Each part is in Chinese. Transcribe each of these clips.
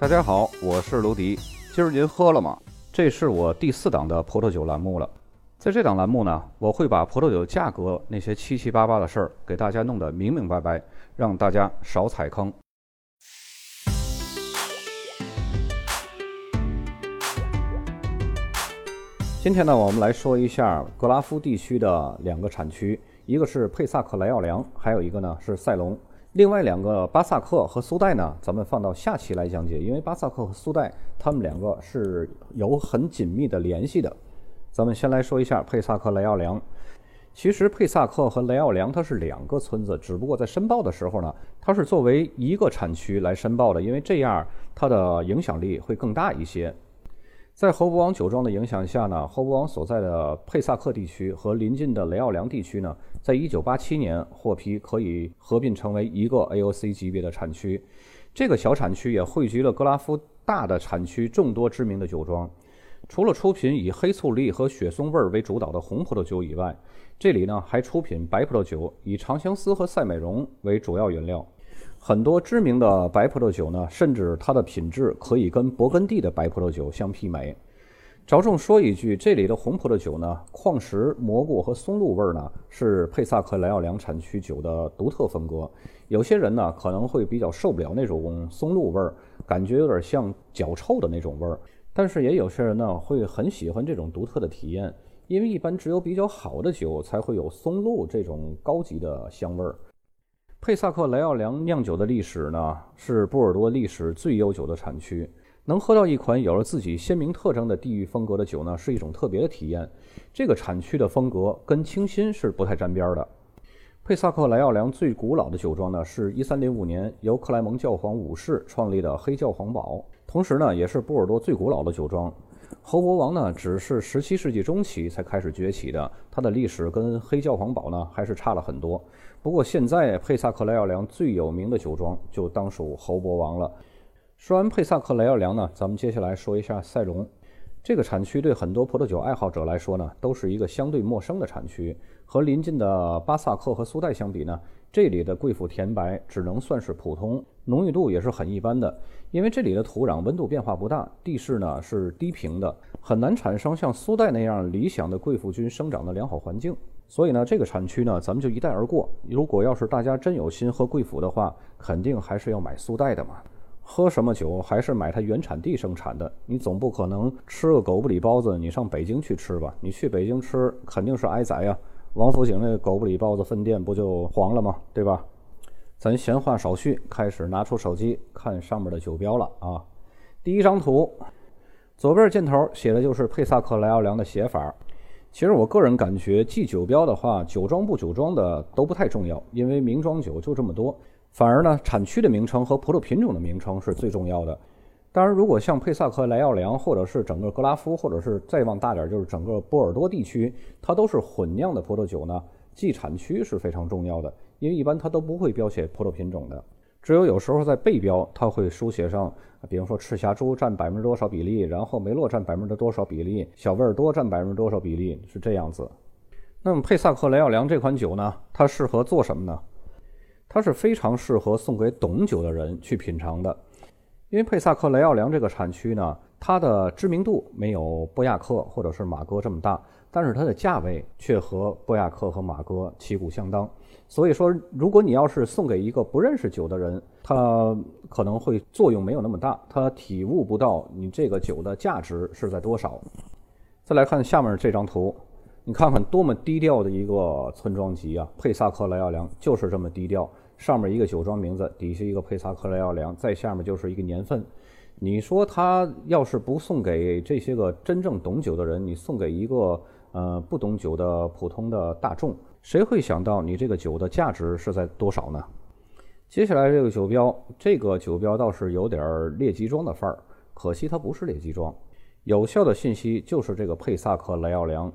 大家好，我是卢迪。今儿您喝了吗？这是我第四档的葡萄酒栏目了。在这档栏目呢，我会把葡萄酒价格那些七七八八的事儿给大家弄得明明白白，让大家少踩坑。今天呢，我们来说一下格拉夫地区的两个产区，一个是佩萨克莱奥良，还有一个呢是塞隆。另外两个巴萨克和苏代呢，咱们放到下期来讲解，因为巴萨克和苏代他们两个是有很紧密的联系的。咱们先来说一下佩萨克雷奥良。其实佩萨克和雷奥良它是两个村子，只不过在申报的时候呢，它是作为一个产区来申报的，因为这样它的影响力会更大一些。在侯伯王酒庄的影响下呢，侯伯王所在的佩萨克地区和邻近的雷奥良地区呢，在1987年获批可以合并成为一个 AOC 级别的产区。这个小产区也汇集了格拉夫大的产区众多知名的酒庄。除了出品以黑醋栗和雪松味儿为主导的红葡萄酒以外，这里呢还出品白葡萄酒，以长相思和赛美容为主要原料。很多知名的白葡萄酒呢，甚至它的品质可以跟勃艮第的白葡萄酒相媲美。着重说一句，这里的红葡萄酒呢，矿石、蘑菇和松露味儿呢，是佩萨克莱奥良产区酒的独特风格。有些人呢可能会比较受不了那种松露味儿，感觉有点像脚臭的那种味儿。但是也有些人呢会很喜欢这种独特的体验，因为一般只有比较好的酒才会有松露这种高级的香味儿。佩萨克莱奥良酿酒的历史呢，是波尔多历史最悠久的产区。能喝到一款有了自己鲜明特征的地域风格的酒呢，是一种特别的体验。这个产区的风格跟清新是不太沾边的。佩萨克莱奥良最古老的酒庄呢，是一三零五年由克莱蒙教皇五世创立的黑教皇堡，同时呢，也是波尔多最古老的酒庄。侯伯王呢，只是十七世纪中期才开始崛起的，它的历史跟黑教皇堡呢，还是差了很多。不过现在佩萨克莱奥良最有名的酒庄就当属侯伯王了。说完佩萨克莱奥良呢，咱们接下来说一下赛隆。这个产区对很多葡萄酒爱好者来说呢，都是一个相对陌生的产区。和邻近的巴萨克和苏代相比呢，这里的贵腐甜白只能算是普通，浓郁度也是很一般的。因为这里的土壤温度变化不大，地势呢是低平的，很难产生像苏代那样理想的贵腐菌生长的良好环境。所以呢，这个产区呢，咱们就一带而过。如果要是大家真有心喝贵腐的话，肯定还是要买苏代的嘛。喝什么酒，还是买它原产地生产的。你总不可能吃个狗不理包子，你上北京去吃吧？你去北京吃，肯定是挨宰呀。王府井那狗不理包子分店不就黄了吗？对吧？咱闲话少叙，开始拿出手机看上面的酒标了啊。第一张图，左边箭头写的就是佩萨克莱奥良的写法。其实我个人感觉，记酒标的话，酒庄不酒庄的都不太重要，因为名庄酒就这么多。反而呢，产区的名称和葡萄品种的名称是最重要的。当然，如果像佩萨克莱奥良，或者是整个格拉夫，或者是再往大点就是整个波尔多地区，它都是混酿的葡萄酒呢，记产区是非常重要的，因为一般它都不会标写葡萄品种的，只有有时候在背标，它会书写上，比方说赤霞珠占百分之多少比例，然后梅洛占百分之多少比例，小味尔多占百分之多少比例，是这样子。那么佩萨克莱奥良这款酒呢，它适合做什么呢？它是非常适合送给懂酒的人去品尝的，因为佩萨克雷奥良这个产区呢，它的知名度没有波亚克或者是马哥这么大，但是它的价位却和波亚克和马哥旗鼓相当。所以说，如果你要是送给一个不认识酒的人，他可能会作用没有那么大，他体悟不到你这个酒的价值是在多少。再来看下面这张图。你看看多么低调的一个村庄级啊！佩萨克莱奥良就是这么低调，上面一个酒庄名字，底下一个佩萨克莱奥良，在下面就是一个年份。你说他要是不送给这些个真正懂酒的人，你送给一个呃不懂酒的普通的大众，谁会想到你这个酒的价值是在多少呢？接下来这个酒标，这个酒标倒是有点列级庄的范儿，可惜它不是列级庄。有效的信息就是这个佩萨克莱奥良。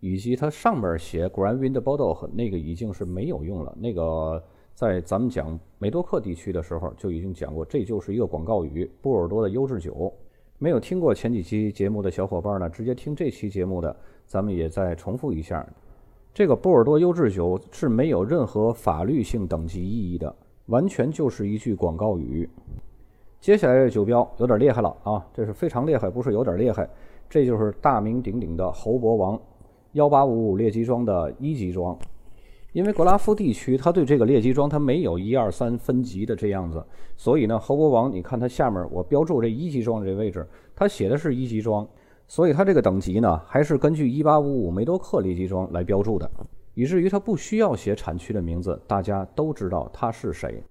以及它上面写 Grand Wind Bordeaux 那个已经是没有用了。那个在咱们讲梅多克地区的时候就已经讲过，这就是一个广告语。波尔多的优质酒，没有听过前几期节目的小伙伴呢，直接听这期节目的，咱们也再重复一下。这个波尔多优质酒是没有任何法律性等级意义的，完全就是一句广告语。接下来这酒标有点厉害了啊，这是非常厉害，不是有点厉害，这就是大名鼎鼎的侯伯王幺八五五猎奇装的一级装。因为格拉夫地区，它对这个猎奇装它没有一二三分级的这样子，所以呢，侯伯王，你看它下面我标注这一级装这位置，它写的是一级装，所以它这个等级呢，还是根据一八五五梅多克猎奇装来标注的，以至于它不需要写产区的名字，大家都知道它是谁。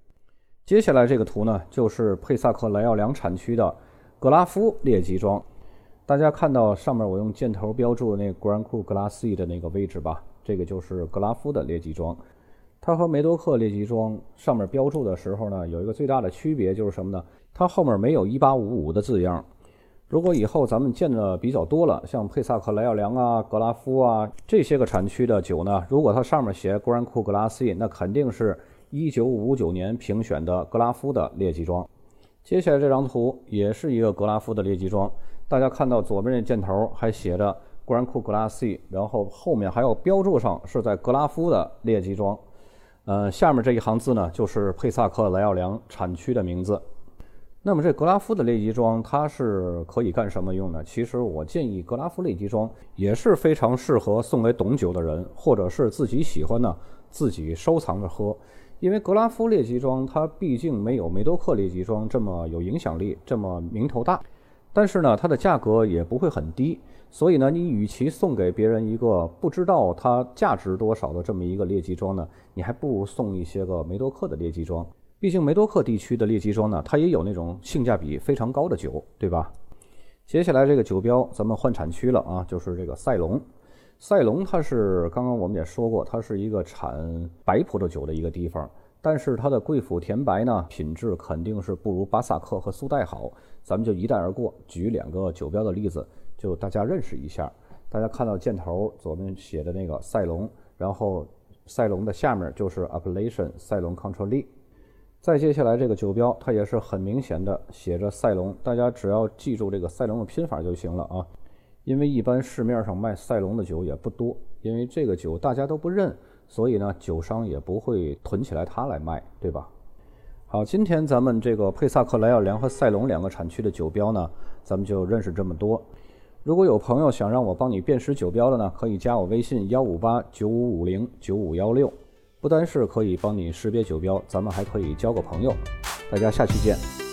接下来这个图呢，就是佩萨克莱奥良产区的格拉夫猎奇装。大家看到上面我用箭头标注的那 Grand Cru Glacé 的那个位置吧？这个就是格拉夫的列级装。它和梅多克列级装上面标注的时候呢，有一个最大的区别就是什么呢？它后面没有1855的字样。如果以后咱们见的比较多了，像佩萨克莱奥良啊、格拉夫啊这些个产区的酒呢，如果它上面写 Grand Cru Glacis，那肯定是。一九五九年评选的格拉夫的列级装，接下来这张图也是一个格拉夫的列级装。大家看到左边这箭头还写着 Grand Cru Gla C，然后后面还有标注上是在格拉夫的列级装。呃，下面这一行字呢，就是佩萨克莱奥良产区的名字。那么这格拉夫的列级装它是可以干什么用呢？其实我建议格拉夫列级装也是非常适合送给懂酒的人，或者是自己喜欢呢自己收藏着喝。因为格拉夫列级装它毕竟没有梅多克列级装这么有影响力，这么名头大，但是呢，它的价格也不会很低，所以呢，你与其送给别人一个不知道它价值多少的这么一个猎奇装呢，你还不如送一些个梅多克的猎奇装。毕竟梅多克地区的猎奇装呢，它也有那种性价比非常高的酒，对吧？接下来这个酒标咱们换产区了啊，就是这个塞隆。塞隆，它是刚刚我们也说过，它是一个产白葡萄酒的一个地方，但是它的贵腐甜白呢，品质肯定是不如巴萨克和苏代好。咱们就一带而过，举两个酒标的例子，就大家认识一下。大家看到箭头左边写的那个赛龙，然后赛龙的下面就是 Appellation 赛龙 Control。再接下来这个酒标，它也是很明显的写着赛龙，大家只要记住这个赛龙的拼法就行了啊。因为一般市面上卖赛龙的酒也不多，因为这个酒大家都不认，所以呢，酒商也不会囤起来它来卖，对吧？好，今天咱们这个佩萨克莱奥良和赛隆两个产区的酒标呢，咱们就认识这么多。如果有朋友想让我帮你辨识酒标的呢，可以加我微信幺五八九五五零九五幺六，不单是可以帮你识别酒标，咱们还可以交个朋友。大家下期见。